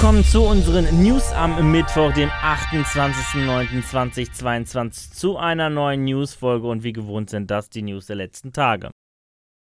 willkommen zu unseren News am Mittwoch, dem 28.09.2022, zu einer neuen Newsfolge und wie gewohnt sind das die News der letzten Tage.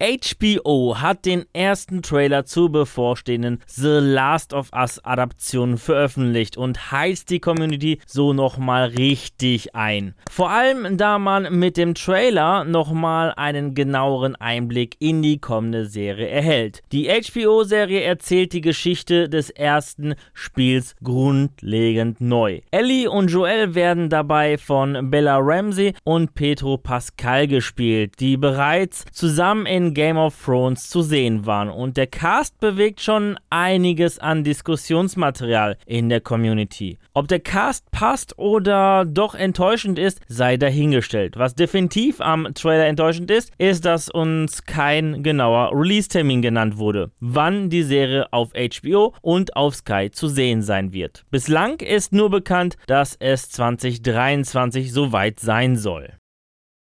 HBO hat den ersten Trailer zur bevorstehenden The Last of Us Adaption veröffentlicht und heizt die Community so nochmal richtig ein. Vor allem, da man mit dem Trailer nochmal einen genaueren Einblick in die kommende Serie erhält. Die HBO-Serie erzählt die Geschichte des ersten Spiels grundlegend neu. Ellie und Joel werden dabei von Bella Ramsey und Pedro Pascal gespielt, die bereits zusammen in Game of Thrones zu sehen waren und der Cast bewegt schon einiges an Diskussionsmaterial in der Community. Ob der Cast passt oder doch enttäuschend ist, sei dahingestellt. Was definitiv am Trailer enttäuschend ist, ist, dass uns kein genauer Release-Termin genannt wurde, wann die Serie auf HBO und auf Sky zu sehen sein wird. Bislang ist nur bekannt, dass es 2023 soweit sein soll.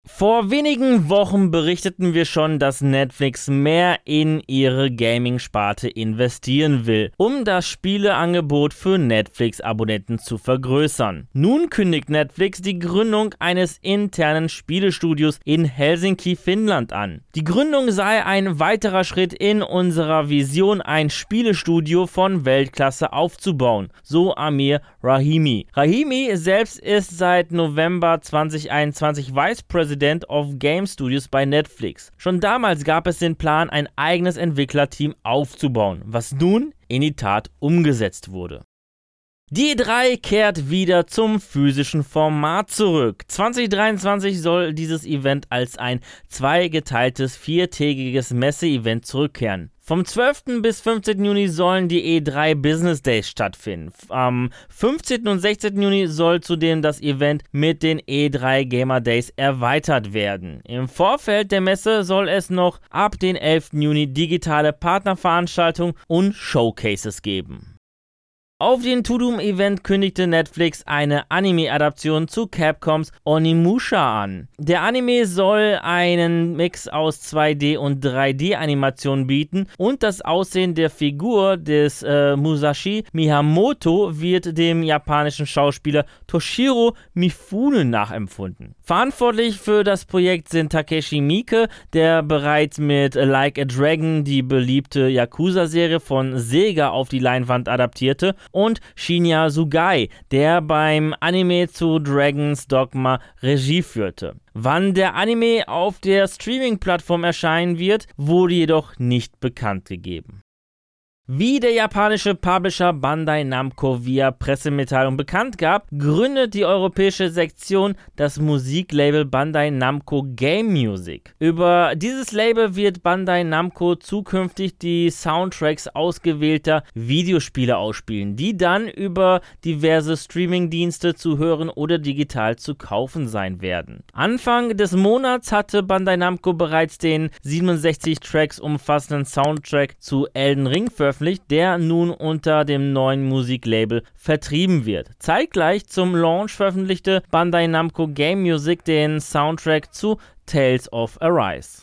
Vor wenigen Wochen berichteten wir schon, dass Netflix mehr in ihre Gaming-Sparte investieren will, um das Spieleangebot für Netflix-Abonnenten zu vergrößern. Nun kündigt Netflix die Gründung eines internen Spielestudios in Helsinki, Finnland an. Die Gründung sei ein weiterer Schritt in unserer Vision, ein Spielestudio von Weltklasse aufzubauen, so Amir Rahimi. Rahimi selbst ist seit November 2021 Vice President President of Game Studios bei Netflix. Schon damals gab es den Plan, ein eigenes Entwicklerteam aufzubauen, was nun in die Tat umgesetzt wurde. Die 3 kehrt wieder zum physischen Format zurück. 2023 soll dieses Event als ein zweigeteiltes viertägiges Messe-Event zurückkehren. Vom 12. bis 15. Juni sollen die E3 Business Days stattfinden. Am 15. und 16. Juni soll zudem das Event mit den E3 Gamer Days erweitert werden. Im Vorfeld der Messe soll es noch ab den 11. Juni digitale Partnerveranstaltungen und Showcases geben. Auf den Tudum-Event kündigte Netflix eine Anime-Adaption zu Capcoms Onimusha an. Der Anime soll einen Mix aus 2D- und 3D-Animationen bieten und das Aussehen der Figur des äh, Musashi Miyamoto wird dem japanischen Schauspieler Toshiro Mifune nachempfunden. Verantwortlich für das Projekt sind Takeshi Miike, der bereits mit Like a Dragon die beliebte Yakuza-Serie von Sega auf die Leinwand adaptierte und Shinya Sugai, der beim Anime zu Dragon's Dogma Regie führte. Wann der Anime auf der Streaming-Plattform erscheinen wird, wurde jedoch nicht bekannt gegeben. Wie der japanische Publisher Bandai Namco via Pressemitteilung bekannt gab, gründet die europäische Sektion das Musiklabel Bandai Namco Game Music. Über dieses Label wird Bandai Namco zukünftig die Soundtracks ausgewählter Videospiele ausspielen, die dann über diverse Streamingdienste zu hören oder digital zu kaufen sein werden. Anfang des Monats hatte Bandai Namco bereits den 67 Tracks umfassenden Soundtrack zu Elden Ring veröffentlicht veröffentlicht, der nun unter dem neuen Musiklabel vertrieben wird. Zeitgleich zum Launch veröffentlichte Bandai Namco Game Music den Soundtrack zu Tales of Arise.